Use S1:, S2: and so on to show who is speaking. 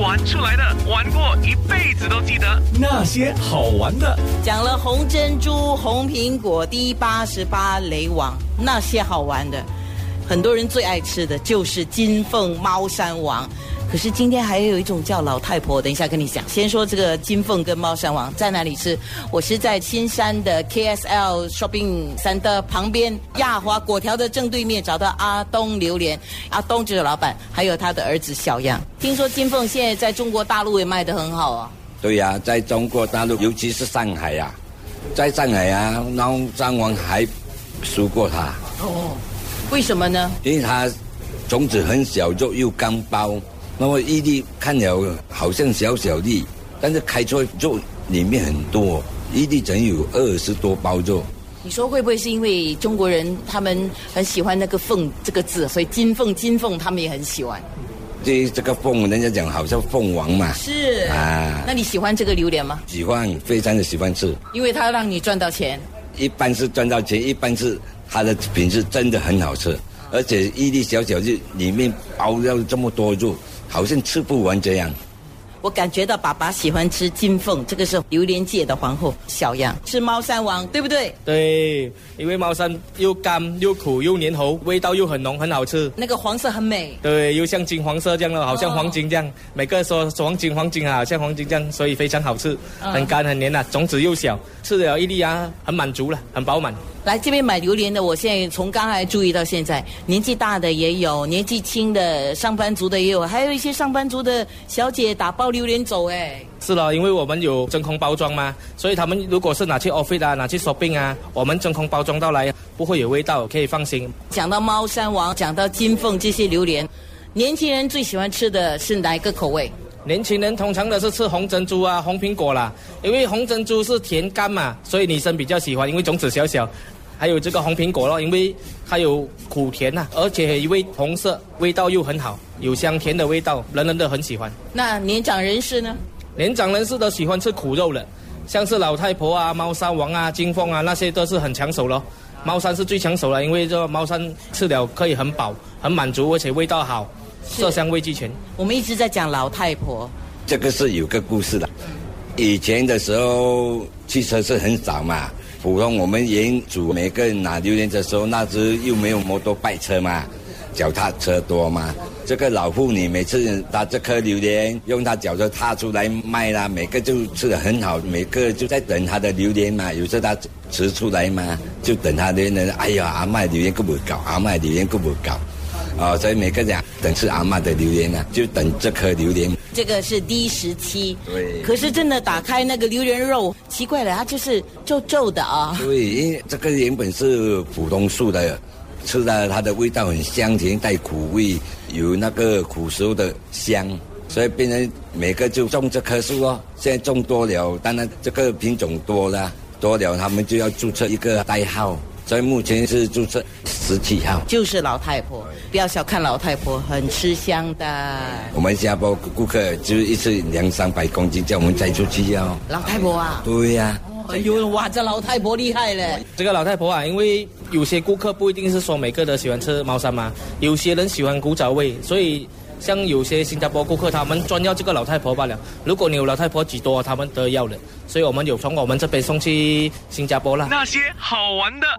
S1: 玩出来的，玩过一辈子都记得
S2: 那些好玩的。
S3: 讲了红珍珠、红苹果、第八十八雷王那些好玩的，很多人最爱吃的就是金凤猫山王。可是今天还有一种叫老太婆，等一下跟你讲。先说这个金凤跟猫山王在哪里吃？我是在新山的 KSL Shopping Center 旁边亚华果条的正对面找到阿东榴莲，阿东就是老板，还有他的儿子小杨。听说金凤现在在中国大陆也卖得很好啊。
S4: 对呀、在中国大陆，尤其是上海呀、在上海啊，猫山王还输过他，
S3: 哦，为什么呢？
S4: 因为它种子很小，肉又干包，那么一粒看了好像小小粒，但是开出来肉里面很多，一粒整有二十多包肉。
S3: 你说会不会是因为中国人他们很喜欢那个“凤”这个字，所以金凤金凤他们也很喜欢？
S4: 这这个凤，人家讲好像凤凰嘛，
S3: 是
S4: 啊
S3: 那你喜欢这个榴莲吗？
S4: 喜欢，非常的喜欢吃。
S3: 因为它让你赚到钱。
S4: 一般是赚到钱，一般是它的品质真的很好吃，而且一粒小小就里面包了这么多肉，好像吃不完这样。
S3: 我感觉到爸爸喜欢吃金凤，这个是榴莲界的皇后小样，是猫山王，对不对？
S5: 对，因为猫山又干又苦又粘喉，味道又很浓，很好吃。
S3: 那个黄色很美。
S5: 对，又像金黄色这样的，好像
S3: 哦
S5: 黄金这样。每个说说黄金黄金啊，好像黄金这样，所以非常好吃，
S3: 嗯
S5: 很干很黏啊，种子又小，吃了一粒啊，很满足了，很饱满。
S3: 来这边买榴莲的，我现在从刚才注意到现在，年纪大的也有，年纪轻的上班族的也有，还有一些上班族的小姐打包榴莲走，哎，
S5: 是了，因为我们有真空包装嘛，所以他们如果是拿去 office 啊，拿去 shopping 啊，我们真空包装到来，不会有味道，可以放心。
S3: 讲到猫山王，讲到金凤这些榴莲，年轻人最喜欢吃的是哪一个口味？
S5: 年轻人通常的是吃红珍珠啊、红苹果啦，因为红珍珠是甜干嘛，所以女生比较喜欢，因为种子小小。还有这个红苹果咯，因为它有苦甜呐、而且因为红色，味道又很好，有香甜的味道，人人都很喜欢。
S3: 那年长人士呢？
S5: 年长人士都喜欢吃苦肉的，像是老太婆啊、猫山王啊、金凤啊那些都是很抢手咯。猫山是最抢手了，因为这个猫山吃了可以很饱、很满足，而且味道好，色香味俱全。
S3: 我们一直在讲老太婆，
S4: 这个是有个故事的。以前的时候，汽车是很少嘛，普通我们原主每个人拿榴莲的时候，那时又没有摩托拜车嘛，脚踏车多嘛。这个老妇女每次拿这颗榴莲，用她脚就踏出来卖啦，每个就吃的很好，每个就在等她的榴莲嘛。有时候她吃出来嘛，就等她的人。哎呀，阿卖榴莲够不搞？阿卖榴莲够不搞？哦，所以每个人等吃阿妈的榴莲啊，就等这颗榴莲。
S3: 这个是第十期。
S4: 对
S3: 可是真的打开那个榴莲肉，奇怪了，它就是皱皱的啊。
S4: 对，因为这个原本是普通树的，吃了它的味道很香甜，带苦味，有那个苦熟的香，所以变成每个就种这棵树哦。现在种多了，当然这个品种多了，多了他们就要注册一个代号，所以目前是注册十七号。
S3: 就是老太婆，不要小看老太婆，很吃香的。
S4: 我们新加坡顾客就是一次两三百公斤，叫我们摘出去哦。
S3: 老太婆啊，
S4: 对呀、
S3: 哎呦哇，这老太婆厉害嘞。
S5: 这个老太婆啊，因为有些顾客不一定是说每个都喜欢吃猫山嘛，有些人喜欢古早味，所以像有些新加坡顾客他们专要这个老太婆罢了。如果你有老太婆几多，他们都要了，所以我们有从我们这边送去新加坡啦。
S1: 那些好玩的。